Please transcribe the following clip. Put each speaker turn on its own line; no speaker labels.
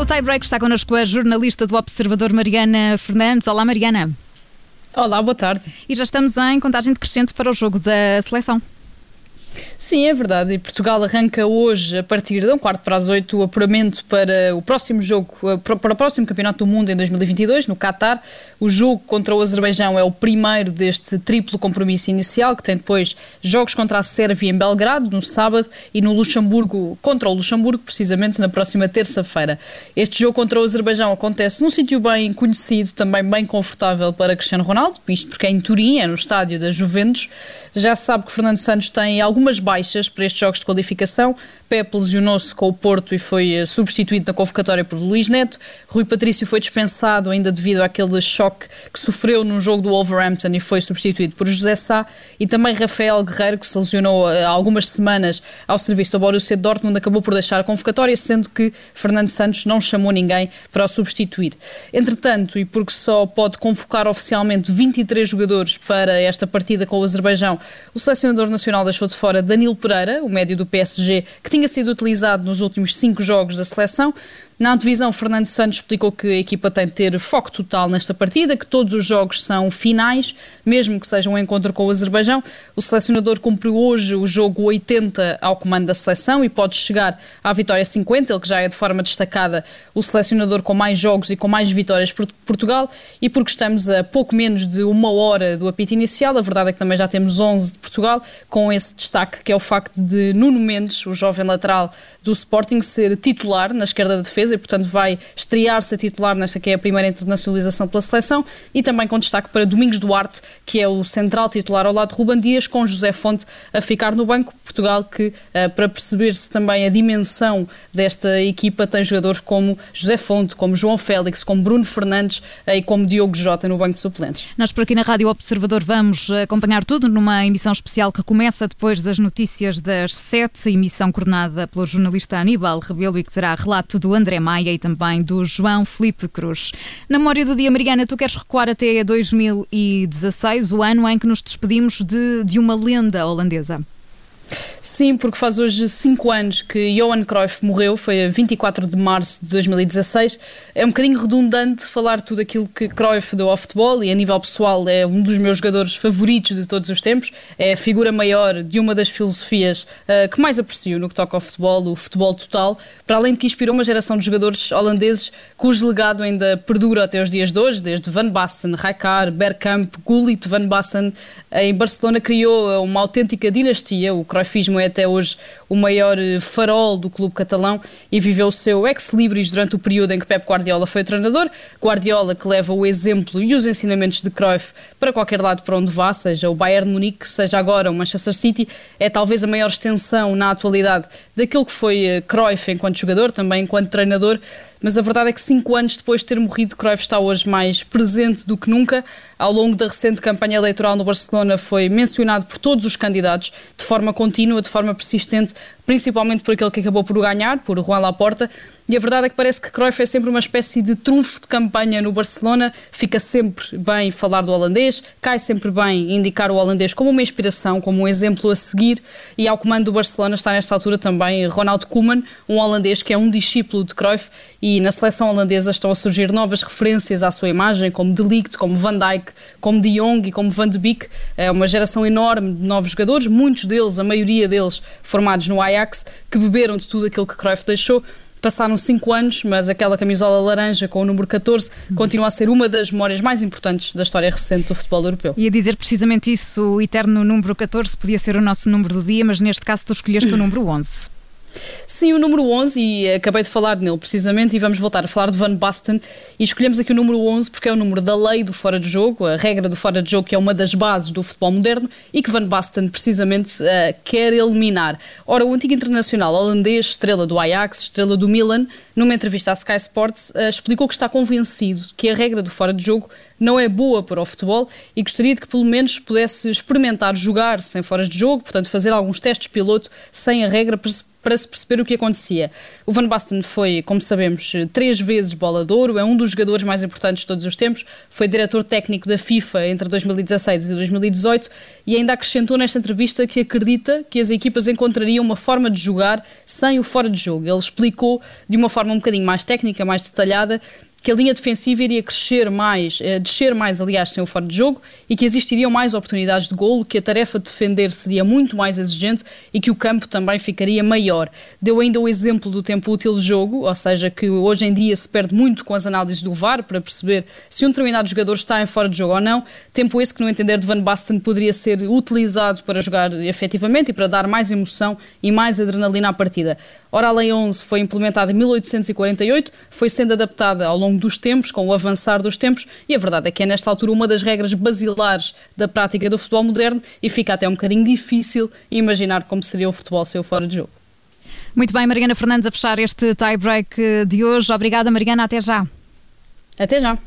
No tie-break está connosco a jornalista do Observador Mariana Fernandes. Olá, Mariana.
Olá, boa tarde.
E já estamos em contagem decrescente para o jogo da seleção.
Sim, é verdade. E Portugal arranca hoje, a partir de um quarto para as oito, o apuramento para o próximo jogo, eh, para o próximo Campeonato do Mundo em 2022, no Qatar. O jogo contra o Azerbaijão é o primeiro deste triplo compromisso inicial, que tem depois jogos contra a Sérvia em Belgrado, no sábado, e no Luxemburgo, contra o Luxemburgo, precisamente na próxima terça-feira. Este jogo contra o Azerbaijão acontece num sítio bem conhecido, também bem confortável para Cristiano Ronaldo, isto porque é em Turim, é no estádio da Juventus. Já se sabe que Fernando Santos tem algumas baixas para estes jogos de qualificação. Pepe lesionou-se com o Porto e foi eh, substituído na convocatória por Luís Neto. Rui Patrício foi dispensado ainda devido àquele choque que sofreu no jogo do Wolverhampton e foi substituído por José Sá. E também Rafael Guerreiro, que se lesionou eh, há algumas semanas ao serviço do Borussia Dortmund, acabou por deixar a convocatória, sendo que Fernando Santos não chamou ninguém para o substituir. Entretanto, e porque só pode convocar oficialmente 23 jogadores para esta partida com o Azerbaijão, o selecionador nacional deixou de fora Danilo Pereira, o médio do PSG, que tinha tinha sido utilizado nos últimos cinco jogos da seleção, na antevisão, Fernando Santos explicou que a equipa tem de ter foco total nesta partida, que todos os jogos são finais, mesmo que seja um encontro com o Azerbaijão. O selecionador cumpriu hoje o jogo 80 ao comando da seleção e pode chegar à vitória 50, ele que já é de forma destacada o selecionador com mais jogos e com mais vitórias por Portugal. E porque estamos a pouco menos de uma hora do apito inicial, a verdade é que também já temos 11 de Portugal, com esse destaque que é o facto de Nuno Mendes, o jovem lateral do Sporting, ser titular na esquerda da defesa e, portanto, vai estrear-se a titular nesta que é a primeira internacionalização pela seleção e também com destaque para Domingos Duarte, que é o central titular ao lado de Ruban Dias, com José Fonte a ficar no banco. Portugal que, eh, para perceber-se também a dimensão desta equipa, tem jogadores como José Fonte, como João Félix, como Bruno Fernandes eh, e como Diogo Jota no banco de suplentes.
Nós por aqui na Rádio Observador vamos acompanhar tudo numa emissão especial que começa depois das notícias das sete, emissão coordenada pelo jornalista Aníbal Rebelo e que terá relato do André Maia e também do João Felipe Cruz. Na memória do dia, Mariana, tu queres recuar até 2016, o ano em que nos despedimos de, de uma lenda holandesa.
Sim, porque faz hoje 5 anos que Johan Cruyff morreu, foi a 24 de março de 2016. É um bocadinho redundante falar tudo aquilo que Cruyff deu ao futebol e a nível pessoal é um dos meus jogadores favoritos de todos os tempos. É a figura maior de uma das filosofias uh, que mais aprecio no que toca ao futebol, o futebol total, para além de que inspirou uma geração de jogadores holandeses cujo legado ainda perdura até os dias de hoje, desde Van Basten, Rijkaard, Bergkamp, Gullit, Van Basten. Em Barcelona criou uma autêntica dinastia, o Cruyff é até hoje o maior eh, farol do clube catalão e viveu o seu ex-libris durante o período em que Pep Guardiola foi treinador. Guardiola que leva o exemplo e os ensinamentos de Cruyff para qualquer lado para onde vá, seja o Bayern Munique, seja agora o Manchester City, é talvez a maior extensão na atualidade daquilo que foi eh, Cruyff enquanto jogador, também enquanto treinador mas a verdade é que cinco anos depois de ter morrido, Cruyff está hoje mais presente do que nunca. Ao longo da recente campanha eleitoral no Barcelona foi mencionado por todos os candidatos de forma contínua, de forma persistente, principalmente por aquele que acabou por ganhar, por Juan Laporta, e a verdade é que parece que Cruyff é sempre uma espécie de trunfo de campanha no Barcelona, fica sempre bem falar do holandês, cai sempre bem indicar o holandês como uma inspiração, como um exemplo a seguir, e ao comando do Barcelona está nesta altura também Ronald Koeman, um holandês que é um discípulo de Cruyff, e na seleção holandesa estão a surgir novas referências à sua imagem, como De Ligt, como Van Dijk, como De Jong e como Van de Beek, é uma geração enorme de novos jogadores, muitos deles, a maioria deles, formados no Ajax, Ajax, que beberam de tudo aquilo que Cruyff deixou. Passaram cinco anos, mas aquela camisola laranja com o número 14 continua a ser uma das memórias mais importantes da história recente do futebol europeu.
E a dizer precisamente isso, o eterno número 14 podia ser o nosso número do dia, mas neste caso tu escolheste o número 11.
Sim, o número 11, e acabei de falar nele precisamente, e vamos voltar a falar de Van Basten. E escolhemos aqui o número 11 porque é o número da lei do fora de jogo, a regra do fora de jogo, que é uma das bases do futebol moderno e que Van Basten precisamente uh, quer eliminar. Ora, o antigo internacional holandês, estrela do Ajax, estrela do Milan, numa entrevista à Sky Sports, uh, explicou que está convencido que a regra do fora de jogo não é boa para o futebol e gostaria de que pelo menos pudesse experimentar jogar sem foras de jogo, portanto fazer alguns testes piloto sem a regra para se perceber o que acontecia. O Van Basten foi, como sabemos, três vezes bola de ouro, é um dos jogadores mais importantes de todos os tempos, foi diretor técnico da FIFA entre 2016 e 2018 e ainda acrescentou nesta entrevista que acredita que as equipas encontrariam uma forma de jogar sem o fora de jogo. Ele explicou de uma forma um bocadinho mais técnica, mais detalhada, que a linha defensiva iria crescer mais, eh, descer mais, aliás, sem o fora de jogo, e que existiriam mais oportunidades de golo, que a tarefa de defender seria muito mais exigente e que o campo também ficaria maior. Deu ainda o exemplo do tempo útil de jogo, ou seja, que hoje em dia se perde muito com as análises do VAR para perceber se um determinado jogador está em fora de jogo ou não. Tempo esse que, no entender de Van Basten, poderia ser utilizado para jogar efetivamente e para dar mais emoção e mais adrenalina à partida. Ora, a Lei 11 foi implementada em 1848, foi sendo adaptada ao longo dos tempos, com o avançar dos tempos, e a verdade é que é nesta altura uma das regras basilares da prática do futebol moderno e fica até um bocadinho difícil imaginar como seria o futebol se eu fora de jogo.
Muito bem, Mariana Fernandes, a fechar este tie-break de hoje. Obrigada, Mariana, até já.
Até já.